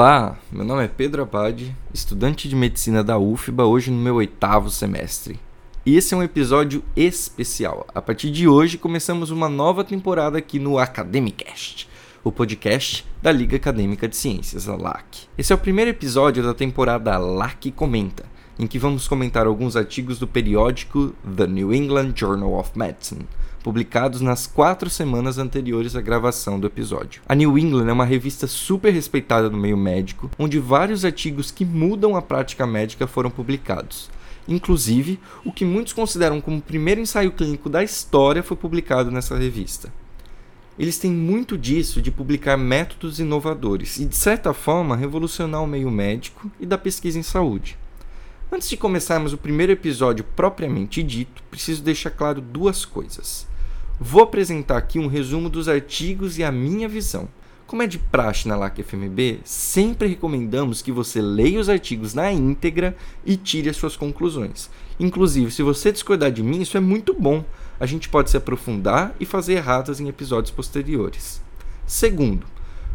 Olá, meu nome é Pedro Abad, estudante de medicina da UFBA, hoje no meu oitavo semestre. E esse é um episódio especial. A partir de hoje começamos uma nova temporada aqui no Academicast, o podcast da Liga Acadêmica de Ciências, a LAC. Esse é o primeiro episódio da temporada LAC Comenta, em que vamos comentar alguns artigos do periódico The New England Journal of Medicine, publicados nas quatro semanas anteriores à gravação do episódio. A New England é uma revista super respeitada no meio médico, onde vários artigos que mudam a prática médica foram publicados. Inclusive, o que muitos consideram como o primeiro ensaio clínico da história foi publicado nessa revista. Eles têm muito disso de publicar métodos inovadores e, de certa forma, revolucionar o meio médico e da pesquisa em saúde. Antes de começarmos o primeiro episódio propriamente dito, preciso deixar claro duas coisas. Vou apresentar aqui um resumo dos artigos e a minha visão. Como é de praxe na LAC FMB, sempre recomendamos que você leia os artigos na íntegra e tire as suas conclusões. Inclusive, se você discordar de mim, isso é muito bom. A gente pode se aprofundar e fazer erratas em episódios posteriores. Segundo,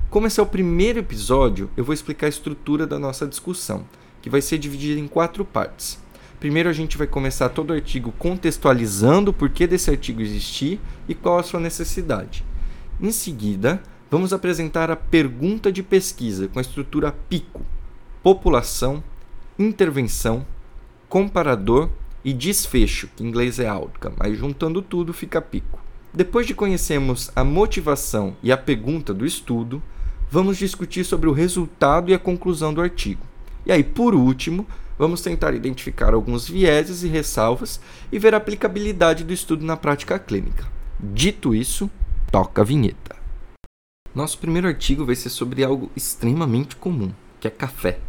como esse é o primeiro episódio, eu vou explicar a estrutura da nossa discussão, que vai ser dividida em quatro partes. Primeiro a gente vai começar todo o artigo contextualizando o porquê desse artigo existir e qual a sua necessidade. Em seguida, vamos apresentar a pergunta de pesquisa com a estrutura PICO: população, intervenção, comparador e desfecho, que em inglês é outcome, mas juntando tudo fica PICO. Depois de conhecermos a motivação e a pergunta do estudo, vamos discutir sobre o resultado e a conclusão do artigo. E aí, por último, vamos tentar identificar alguns vieses e ressalvas e ver a aplicabilidade do estudo na prática clínica. Dito isso, toca a vinheta. Nosso primeiro artigo vai ser sobre algo extremamente comum, que é café.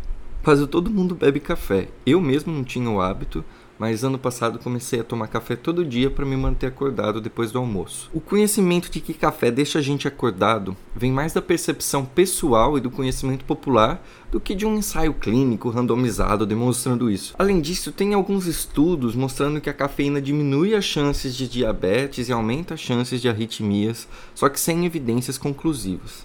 Quase todo mundo bebe café. Eu mesmo não tinha o hábito, mas ano passado comecei a tomar café todo dia para me manter acordado depois do almoço. O conhecimento de que café deixa a gente acordado vem mais da percepção pessoal e do conhecimento popular do que de um ensaio clínico randomizado demonstrando isso. Além disso, tem alguns estudos mostrando que a cafeína diminui as chances de diabetes e aumenta as chances de arritmias, só que sem evidências conclusivas.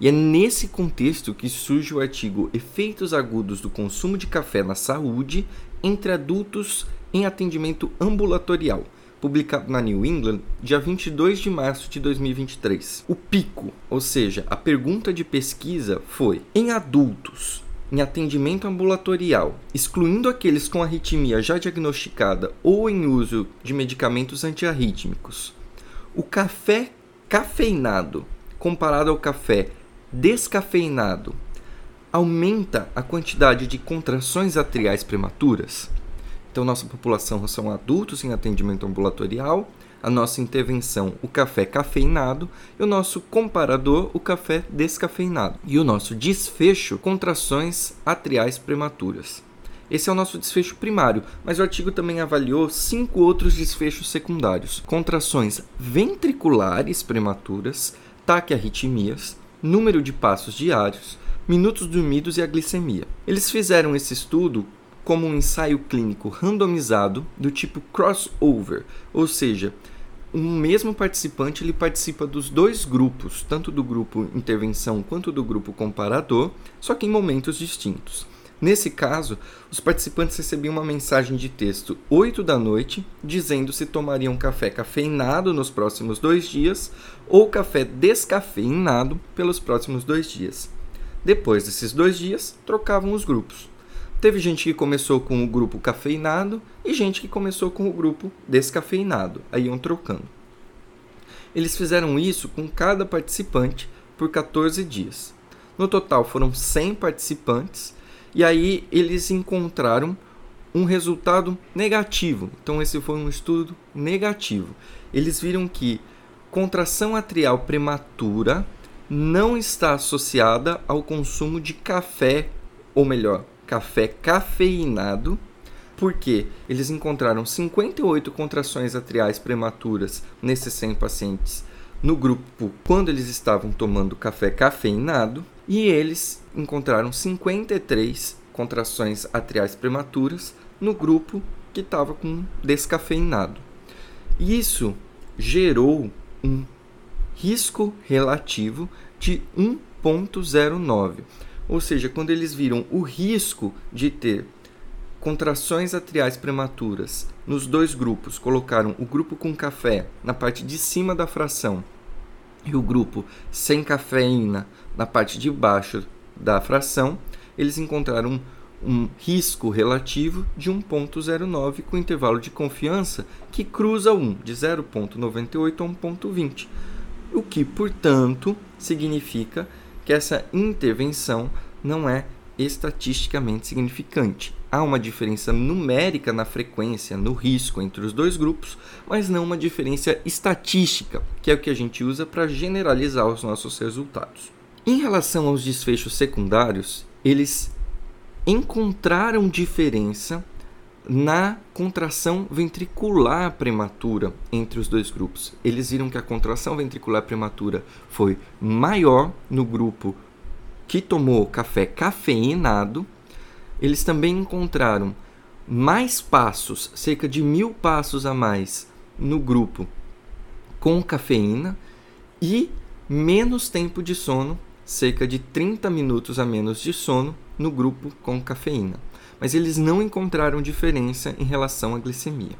E é nesse contexto que surge o artigo Efeitos Agudos do Consumo de Café na Saúde entre Adultos em Atendimento Ambulatorial, publicado na New England, dia 22 de março de 2023. O pico, ou seja, a pergunta de pesquisa foi: em adultos em atendimento ambulatorial, excluindo aqueles com arritmia já diagnosticada ou em uso de medicamentos antiarrítmicos, o café cafeinado comparado ao café descafeinado aumenta a quantidade de contrações atriais prematuras. Então, nossa população são adultos em atendimento ambulatorial, a nossa intervenção, o café cafeinado, e o nosso comparador, o café descafeinado. E o nosso desfecho, contrações atriais prematuras. Esse é o nosso desfecho primário, mas o artigo também avaliou cinco outros desfechos secundários: contrações ventriculares prematuras, taquiarritmias, número de passos diários, minutos dormidos e a glicemia. Eles fizeram esse estudo como um ensaio clínico randomizado do tipo crossover, ou seja, um mesmo participante ele participa dos dois grupos, tanto do grupo intervenção quanto do grupo comparador, só que em momentos distintos. Nesse caso, os participantes recebiam uma mensagem de texto 8 da noite dizendo se tomariam café cafeinado nos próximos dois dias ou café descafeinado pelos próximos dois dias. Depois desses dois dias, trocavam os grupos. Teve gente que começou com o grupo cafeinado e gente que começou com o grupo descafeinado, aí iam trocando. Eles fizeram isso com cada participante por 14 dias. No total foram 100 participantes e aí eles encontraram um resultado negativo. Então esse foi um estudo negativo. Eles viram que contração atrial prematura não está associada ao consumo de café, ou melhor, café cafeinado, porque eles encontraram 58 contrações atriais prematuras nesses 100 pacientes no grupo quando eles estavam tomando café cafeinado e eles encontraram 53 contrações atriais prematuras no grupo que estava com descafeinado. Isso gerou um risco relativo de 1,09. Ou seja, quando eles viram o risco de ter contrações atriais prematuras nos dois grupos, colocaram o grupo com café na parte de cima da fração e o grupo sem cafeína na parte de baixo da fração, eles encontraram um risco relativo de 1.09 com intervalo de confiança que cruza 1 de 0.98 a 1.20, o que, portanto, significa que essa intervenção não é estatisticamente significante. Há uma diferença numérica na frequência, no risco entre os dois grupos, mas não uma diferença estatística, que é o que a gente usa para generalizar os nossos resultados. Em relação aos desfechos secundários, eles encontraram diferença na contração ventricular prematura entre os dois grupos. Eles viram que a contração ventricular prematura foi maior no grupo que tomou café cafeinado. Eles também encontraram mais passos, cerca de mil passos a mais, no grupo com cafeína e menos tempo de sono, cerca de 30 minutos a menos de sono no grupo com cafeína, mas eles não encontraram diferença em relação à glicemia.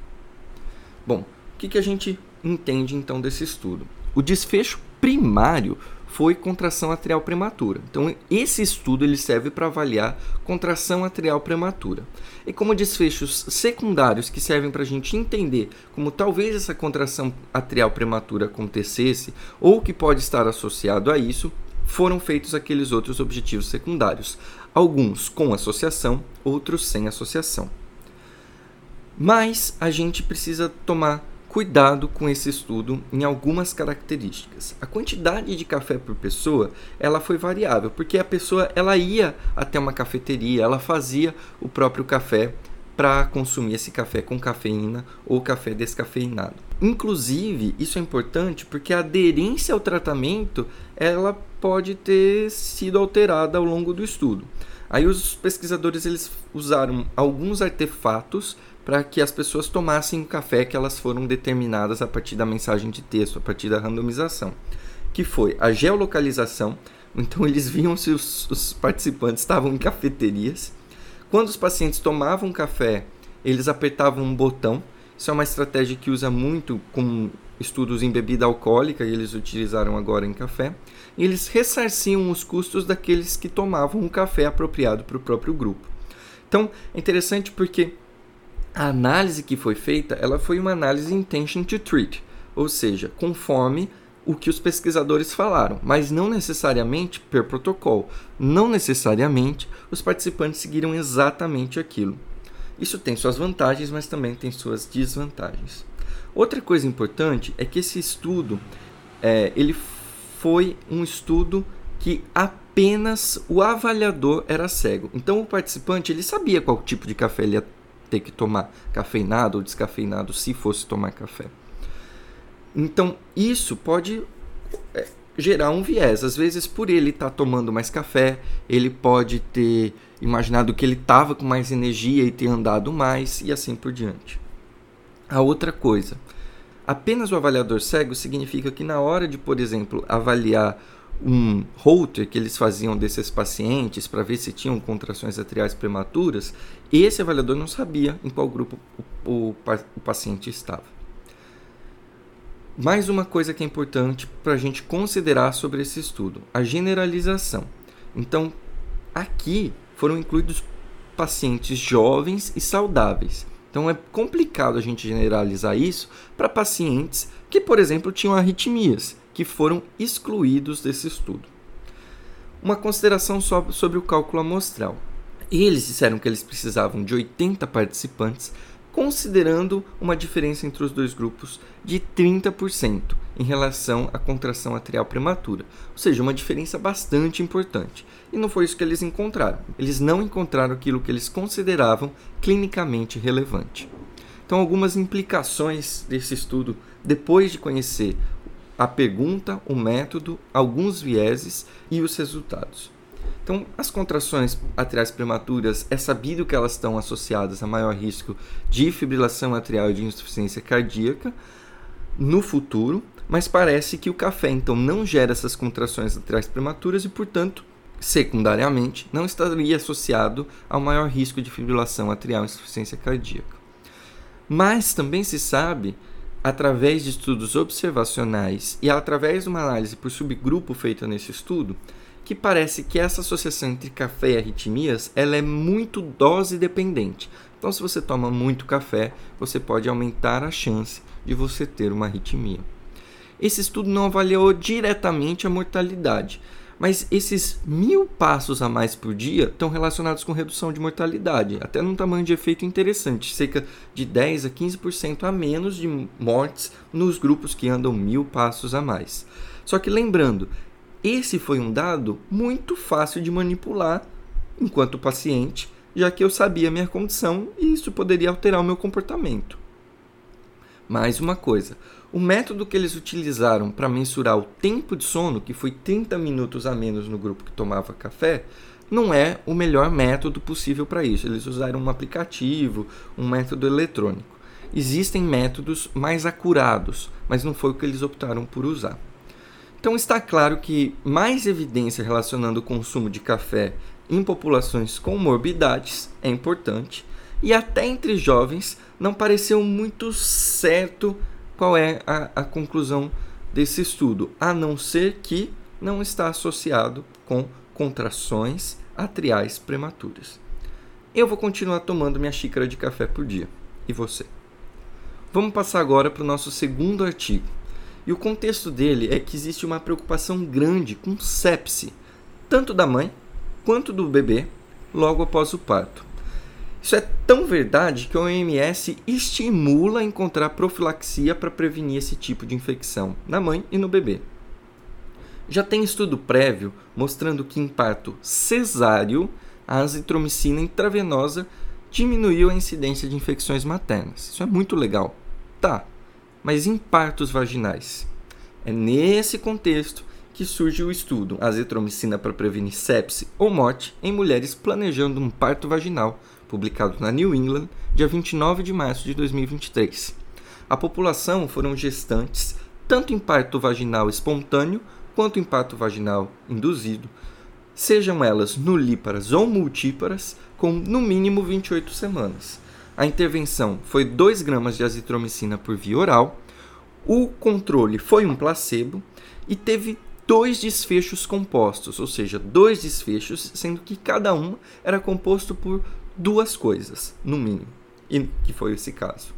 Bom, o que, que a gente entende então desse estudo? O desfecho primário foi contração atrial prematura. Então, esse estudo ele serve para avaliar contração atrial prematura. E como desfechos secundários que servem para a gente entender como talvez essa contração atrial prematura acontecesse ou que pode estar associado a isso, foram feitos aqueles outros objetivos secundários, alguns com associação, outros sem associação. Mas a gente precisa tomar cuidado com esse estudo em algumas características. A quantidade de café por pessoa, ela foi variável, porque a pessoa ela ia até uma cafeteria, ela fazia o próprio café para consumir esse café com cafeína ou café descafeinado. Inclusive, isso é importante porque a aderência ao tratamento ela pode ter sido alterada ao longo do estudo. Aí os pesquisadores eles usaram alguns artefatos para que as pessoas tomassem o café que elas foram determinadas a partir da mensagem de texto, a partir da randomização, que foi a geolocalização. Então eles viam se os, os participantes estavam em cafeterias quando os pacientes tomavam café, eles apertavam um botão. Isso é uma estratégia que usa muito com estudos em bebida alcoólica e eles utilizaram agora em café. E eles ressarciam os custos daqueles que tomavam um café apropriado para o próprio grupo. Então, é interessante porque a análise que foi feita, ela foi uma análise intention to treat, ou seja, conforme o que os pesquisadores falaram, mas não necessariamente per protocolo. Não necessariamente os participantes seguiram exatamente aquilo. Isso tem suas vantagens, mas também tem suas desvantagens. Outra coisa importante é que esse estudo é, ele foi um estudo que apenas o avaliador era cego. Então o participante ele sabia qual tipo de café ele ia ter que tomar, cafeinado ou descafeinado, se fosse tomar café. Então, isso pode é, gerar um viés. Às vezes, por ele estar tá tomando mais café, ele pode ter imaginado que ele estava com mais energia e ter andado mais e assim por diante. A outra coisa, apenas o avaliador cego significa que na hora de, por exemplo, avaliar um Holter que eles faziam desses pacientes para ver se tinham contrações atriais prematuras, esse avaliador não sabia em qual grupo o, o, o paciente estava. Mais uma coisa que é importante para a gente considerar sobre esse estudo: a generalização. Então, aqui foram incluídos pacientes jovens e saudáveis. Então, é complicado a gente generalizar isso para pacientes que, por exemplo, tinham arritmias, que foram excluídos desse estudo. Uma consideração sobre o cálculo amostral. Eles disseram que eles precisavam de 80 participantes considerando uma diferença entre os dois grupos de 30% em relação à contração atrial prematura, ou seja, uma diferença bastante importante. E não foi isso que eles encontraram. Eles não encontraram aquilo que eles consideravam clinicamente relevante. Então, algumas implicações desse estudo, depois de conhecer a pergunta, o método, alguns vieses e os resultados. Então, as contrações atriais prematuras, é sabido que elas estão associadas a maior risco de fibrilação atrial e de insuficiência cardíaca no futuro, mas parece que o café então não gera essas contrações atriais prematuras e, portanto, secundariamente, não estaria associado ao maior risco de fibrilação atrial e insuficiência cardíaca. Mas também se sabe, através de estudos observacionais e através de uma análise por subgrupo feita nesse estudo, que parece que essa associação entre café e arritmias ela é muito dose dependente. Então, se você toma muito café, você pode aumentar a chance de você ter uma arritmia. Esse estudo não avaliou diretamente a mortalidade, mas esses mil passos a mais por dia estão relacionados com redução de mortalidade, até num tamanho de efeito interessante, cerca de 10 a 15% a menos de mortes nos grupos que andam mil passos a mais. Só que lembrando, esse foi um dado muito fácil de manipular enquanto paciente, já que eu sabia minha condição e isso poderia alterar o meu comportamento. Mais uma coisa, o método que eles utilizaram para mensurar o tempo de sono, que foi 30 minutos a menos no grupo que tomava café, não é o melhor método possível para isso. Eles usaram um aplicativo, um método eletrônico. Existem métodos mais acurados, mas não foi o que eles optaram por usar. Então está claro que mais evidência relacionando o consumo de café em populações com morbidades é importante, e até entre jovens não pareceu muito certo qual é a, a conclusão desse estudo, a não ser que não está associado com contrações atriais prematuras. Eu vou continuar tomando minha xícara de café por dia. E você? Vamos passar agora para o nosso segundo artigo. E o contexto dele é que existe uma preocupação grande com sepse, tanto da mãe quanto do bebê, logo após o parto. Isso é tão verdade que a OMS estimula encontrar profilaxia para prevenir esse tipo de infecção na mãe e no bebê. Já tem estudo prévio mostrando que em parto cesáreo, a azitromicina intravenosa diminuiu a incidência de infecções maternas. Isso é muito legal. Tá, mas em partos vaginais? É nesse contexto que surge o estudo azitromicina para prevenir sepse ou morte em mulheres planejando um parto vaginal publicado na New England, dia 29 de março de 2023. A população foram gestantes tanto em parto vaginal espontâneo quanto em parto vaginal induzido, sejam elas nulíparas ou multíparas, com no mínimo 28 semanas. A intervenção foi 2 gramas de azitromicina por via oral, o controle foi um placebo e teve dois desfechos compostos, ou seja, dois desfechos, sendo que cada um era composto por duas coisas, no mínimo, e que foi esse caso.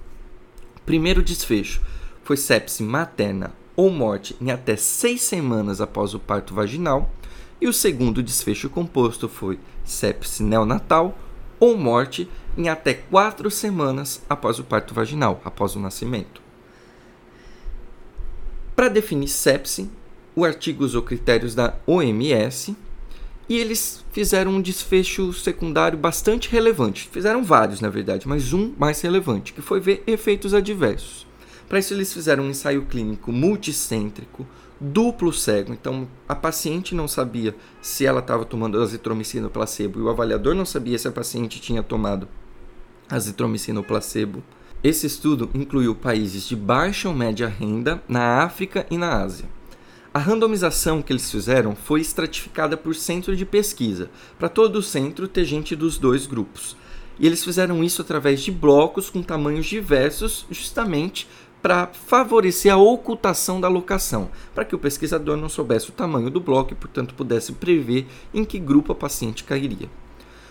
Primeiro desfecho foi sepse materna ou morte em até seis semanas após o parto vaginal, e o segundo desfecho composto foi sepse neonatal ou morte em até quatro semanas após o parto vaginal, após o nascimento. Para definir sepse, o artigo usou critérios da OMS e eles fizeram um desfecho secundário bastante relevante. Fizeram vários, na verdade, mas um mais relevante, que foi ver efeitos adversos. Para isso, eles fizeram um ensaio clínico multicêntrico, duplo cego. Então, a paciente não sabia se ela estava tomando azitromicina ou placebo e o avaliador não sabia se a paciente tinha tomado azitromicina ou placebo. Esse estudo incluiu países de baixa ou média renda na África e na Ásia. A randomização que eles fizeram foi estratificada por centro de pesquisa, para todo o centro ter gente dos dois grupos. E eles fizeram isso através de blocos com tamanhos diversos, justamente para favorecer a ocultação da locação, para que o pesquisador não soubesse o tamanho do bloco e, portanto, pudesse prever em que grupo a paciente cairia.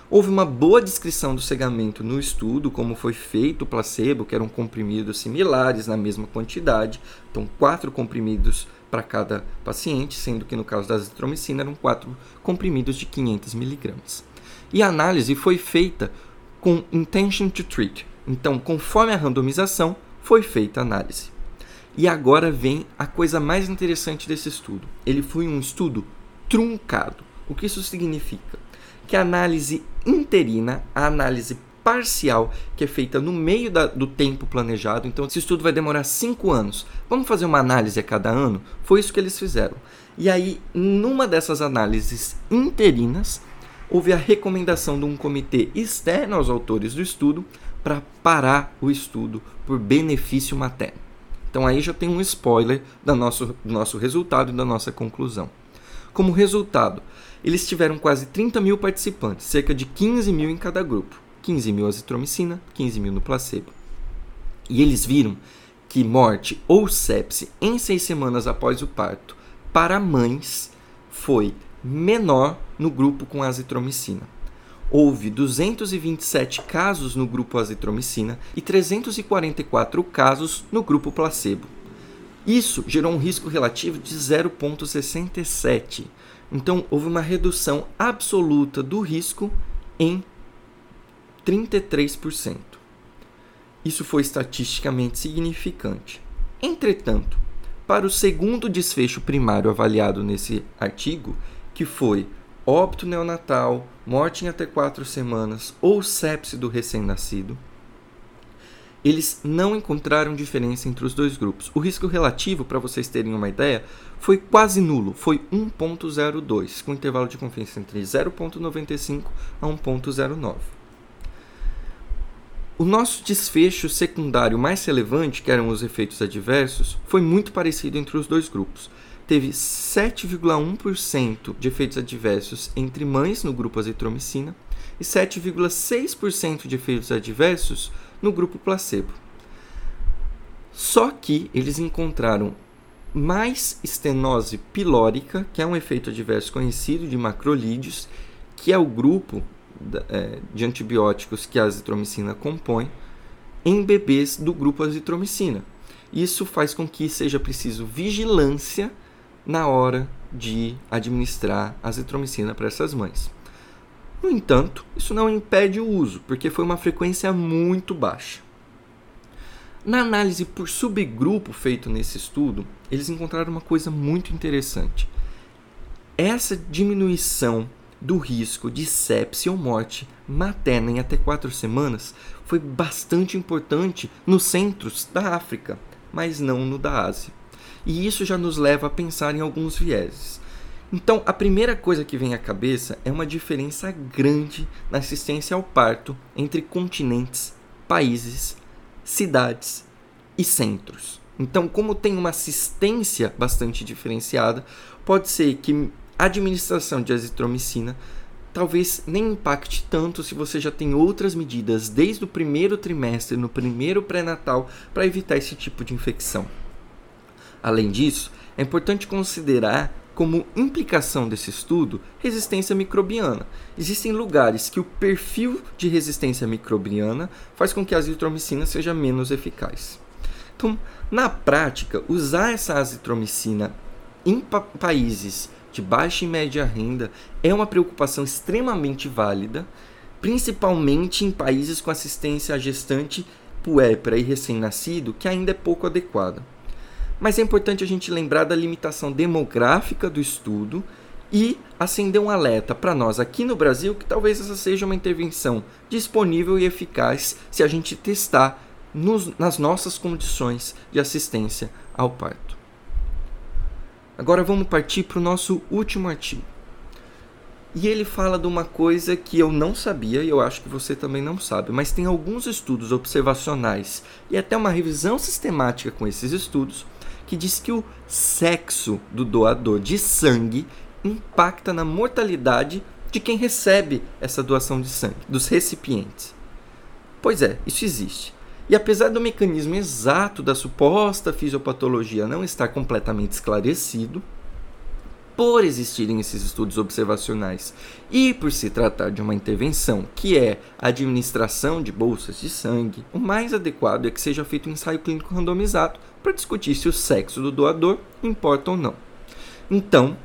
Houve uma boa descrição do cegamento no estudo, como foi feito o placebo, que eram comprimidos similares na mesma quantidade, então quatro comprimidos para cada paciente, sendo que no caso da azitromicina eram quatro comprimidos de 500 miligramas. E a análise foi feita com intention to treat. Então, conforme a randomização, foi feita a análise. E agora vem a coisa mais interessante desse estudo. Ele foi um estudo truncado. O que isso significa? Que a análise interina, a análise parcial que é feita no meio da, do tempo planejado. Então, esse estudo vai demorar cinco anos. Vamos fazer uma análise a cada ano? Foi isso que eles fizeram. E aí, numa dessas análises interinas, houve a recomendação de um comitê externo aos autores do estudo para parar o estudo por benefício materno. Então aí já tem um spoiler do nosso, do nosso resultado e da nossa conclusão. Como resultado, eles tiveram quase 30 mil participantes, cerca de 15 mil em cada grupo. 15 mil azitromicina, 15 mil no placebo. E eles viram que morte ou sepse em seis semanas após o parto para mães foi menor no grupo com azitromicina. Houve 227 casos no grupo azitromicina e 344 casos no grupo placebo. Isso gerou um risco relativo de 0,67. Então, houve uma redução absoluta do risco em 33%. Isso foi estatisticamente significante. Entretanto, para o segundo desfecho primário avaliado nesse artigo, que foi óbito neonatal, morte em até quatro semanas ou sepse do recém-nascido, eles não encontraram diferença entre os dois grupos. O risco relativo, para vocês terem uma ideia, foi quase nulo, foi 1.02, com intervalo de confiança entre 0.95 a 1.09. O nosso desfecho secundário mais relevante, que eram os efeitos adversos, foi muito parecido entre os dois grupos. Teve 7,1% de efeitos adversos entre mães no grupo azitromicina e 7,6% de efeitos adversos no grupo placebo. Só que eles encontraram mais estenose pilórica, que é um efeito adverso conhecido de macrolídeos, que é o grupo é, de antibióticos que a azitromicina compõe, em bebês do grupo azitromicina. Isso faz com que seja preciso vigilância na hora de administrar azitromicina para essas mães. No entanto, isso não impede o uso, porque foi uma frequência muito baixa. Na análise por subgrupo feito nesse estudo, eles encontraram uma coisa muito interessante. Essa diminuição do risco de sepse ou morte materna em até quatro semanas foi bastante importante nos centros da África, mas não no da Ásia. E isso já nos leva a pensar em alguns vieses. Então, a primeira coisa que vem à cabeça é uma diferença grande na assistência ao parto entre continentes, países, cidades e centros. Então, como tem uma assistência bastante diferenciada, pode ser que a administração de azitromicina talvez nem impacte tanto se você já tem outras medidas desde o primeiro trimestre, no primeiro pré-natal, para evitar esse tipo de infecção. Além disso, é importante considerar como implicação desse estudo, resistência microbiana. Existem lugares que o perfil de resistência microbiana faz com que a azitromicina seja menos eficaz. Então, na prática, usar essa azitromicina em pa países de baixa e média renda é uma preocupação extremamente válida, principalmente em países com assistência à gestante puérpera e recém-nascido, que ainda é pouco adequada. Mas é importante a gente lembrar da limitação demográfica do estudo e acender um alerta para nós aqui no Brasil que talvez essa seja uma intervenção disponível e eficaz se a gente testar nos, nas nossas condições de assistência ao parto. Agora vamos partir para o nosso último artigo. E ele fala de uma coisa que eu não sabia e eu acho que você também não sabe, mas tem alguns estudos observacionais e até uma revisão sistemática com esses estudos que diz que o sexo do doador de sangue impacta na mortalidade de quem recebe essa doação de sangue, dos recipientes. Pois é, isso existe. E apesar do mecanismo exato da suposta fisiopatologia não estar completamente esclarecido, por existirem esses estudos observacionais e por se tratar de uma intervenção que é a administração de bolsas de sangue, o mais adequado é que seja feito um ensaio clínico randomizado para discutir se o sexo do doador importa ou não. Então,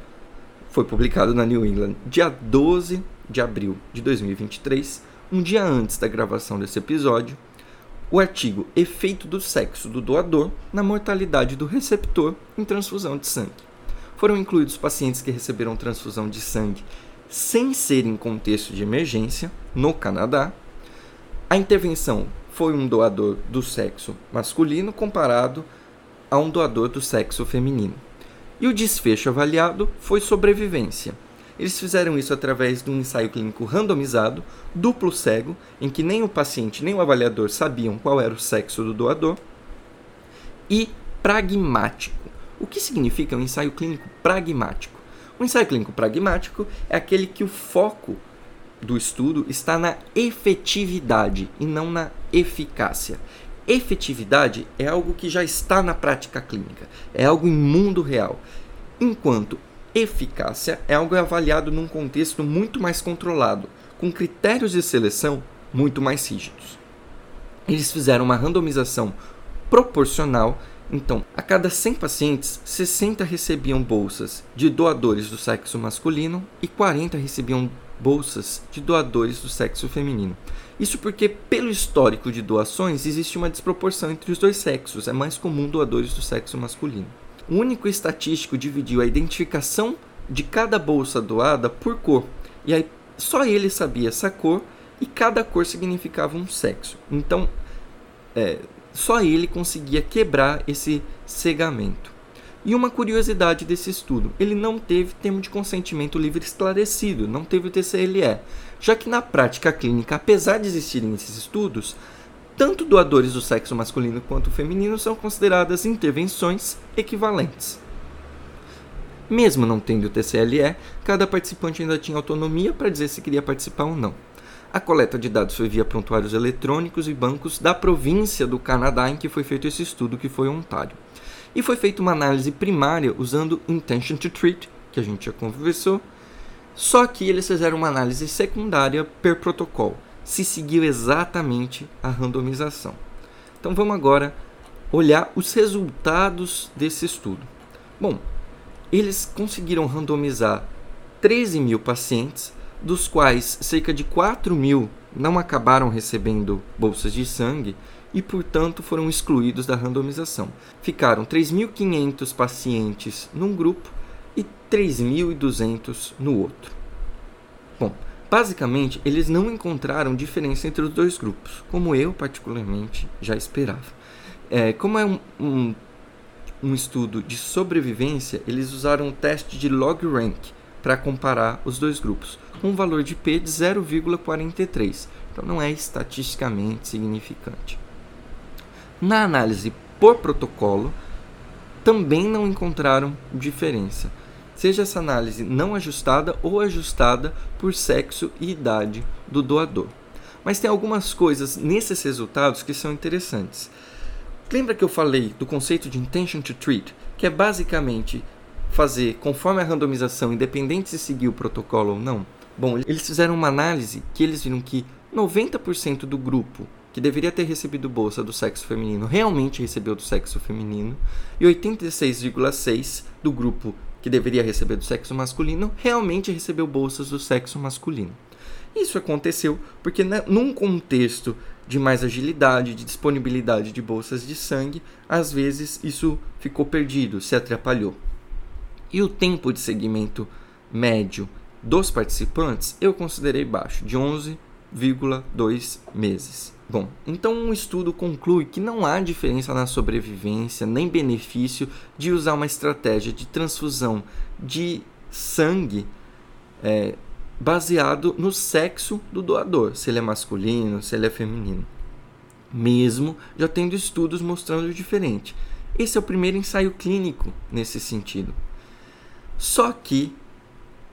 foi publicado na New England dia 12 de abril de 2023, um dia antes da gravação desse episódio, o artigo Efeito do sexo do doador na mortalidade do receptor em transfusão de sangue foram incluídos pacientes que receberam transfusão de sangue sem ser em contexto de emergência, no Canadá. A intervenção foi um doador do sexo masculino comparado a um doador do sexo feminino. E o desfecho avaliado foi sobrevivência. Eles fizeram isso através de um ensaio clínico randomizado, duplo cego, em que nem o paciente nem o avaliador sabiam qual era o sexo do doador, e pragmático, o que significa um ensaio clínico pragmático? O ensaio clínico pragmático é aquele que o foco do estudo está na efetividade e não na eficácia. Efetividade é algo que já está na prática clínica, é algo em mundo real, enquanto eficácia é algo avaliado num contexto muito mais controlado, com critérios de seleção muito mais rígidos. Eles fizeram uma randomização proporcional então, a cada 100 pacientes, 60 recebiam bolsas de doadores do sexo masculino e 40 recebiam bolsas de doadores do sexo feminino. Isso porque, pelo histórico de doações, existe uma desproporção entre os dois sexos. É mais comum doadores do sexo masculino. O único estatístico dividiu a identificação de cada bolsa doada por cor. E aí só ele sabia essa cor e cada cor significava um sexo. Então, é, só ele conseguia quebrar esse cegamento. E uma curiosidade desse estudo, ele não teve termo de consentimento livre esclarecido, não teve o TCLE, já que na prática clínica, apesar de existirem esses estudos, tanto doadores do sexo masculino quanto feminino são consideradas intervenções equivalentes. Mesmo não tendo o TCLE, cada participante ainda tinha autonomia para dizer se queria participar ou não. A coleta de dados foi via prontuários eletrônicos e bancos da província do Canadá em que foi feito esse estudo, que foi Ontário. E foi feita uma análise primária usando Intention to Treat, que a gente já conversou, só que eles fizeram uma análise secundária per protocolo, se seguiu exatamente a randomização. Então vamos agora olhar os resultados desse estudo. Bom, eles conseguiram randomizar 13 mil pacientes dos quais cerca de 4 mil não acabaram recebendo bolsas de sangue e, portanto, foram excluídos da randomização. Ficaram 3.500 pacientes num grupo e 3.200 no outro. Bom, basicamente, eles não encontraram diferença entre os dois grupos, como eu, particularmente, já esperava. É, como é um, um, um estudo de sobrevivência, eles usaram um teste de log rank para comparar os dois grupos com um valor de P de 0,43. Então não é estatisticamente significante. Na análise por protocolo, também não encontraram diferença, seja essa análise não ajustada ou ajustada por sexo e idade do doador. Mas tem algumas coisas nesses resultados que são interessantes. Lembra que eu falei do conceito de intention to treat, que é basicamente fazer conforme a randomização, independente se seguir o protocolo ou não? Bom, eles fizeram uma análise que eles viram que 90% do grupo que deveria ter recebido bolsa do sexo feminino realmente recebeu do sexo feminino e 86,6% do grupo que deveria receber do sexo masculino realmente recebeu bolsas do sexo masculino. Isso aconteceu porque, né, num contexto de mais agilidade, de disponibilidade de bolsas de sangue, às vezes isso ficou perdido, se atrapalhou. E o tempo de segmento médio dos participantes eu considerei baixo, de 11,2 meses. Bom, então um estudo conclui que não há diferença na sobrevivência nem benefício de usar uma estratégia de transfusão de sangue é, baseado no sexo do doador, se ele é masculino, se ele é feminino. Mesmo já tendo estudos mostrando diferente. Esse é o primeiro ensaio clínico nesse sentido. Só que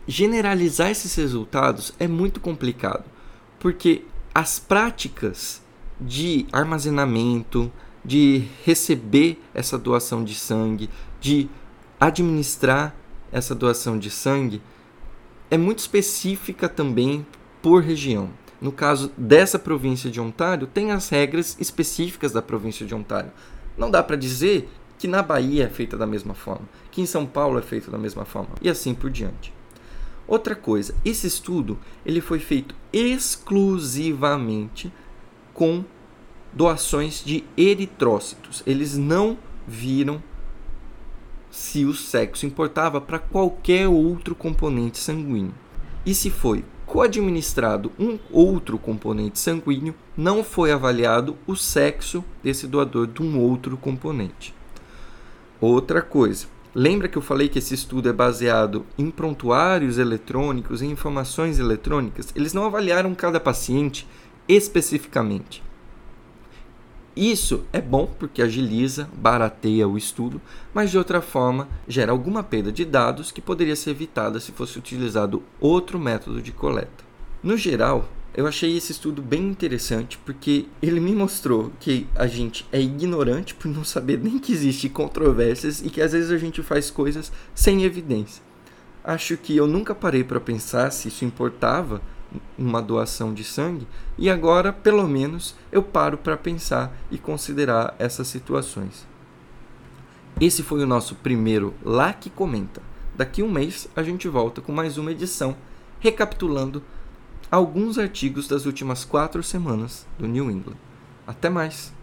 generalizar esses resultados é muito complicado, porque as práticas de armazenamento, de receber essa doação de sangue, de administrar essa doação de sangue, é muito específica também por região. No caso dessa província de Ontário, tem as regras específicas da província de Ontário. Não dá para dizer que na Bahia é feita da mesma forma, que em São Paulo é feito da mesma forma, e assim por diante. Outra coisa, esse estudo ele foi feito exclusivamente com doações de eritrócitos. Eles não viram se o sexo importava para qualquer outro componente sanguíneo. E se foi coadministrado um outro componente sanguíneo, não foi avaliado o sexo desse doador de um outro componente. Outra coisa, Lembra que eu falei que esse estudo é baseado em prontuários eletrônicos e informações eletrônicas? Eles não avaliaram cada paciente especificamente. Isso é bom porque agiliza, barateia o estudo, mas de outra forma gera alguma perda de dados que poderia ser evitada se fosse utilizado outro método de coleta. No geral, eu achei esse estudo bem interessante porque ele me mostrou que a gente é ignorante por não saber nem que existe controvérsias e que às vezes a gente faz coisas sem evidência. Acho que eu nunca parei para pensar se isso importava uma doação de sangue e agora, pelo menos, eu paro para pensar e considerar essas situações. Esse foi o nosso primeiro Lá que Comenta. Daqui um mês a gente volta com mais uma edição, recapitulando alguns artigos das últimas quatro semanas do New England. Até mais!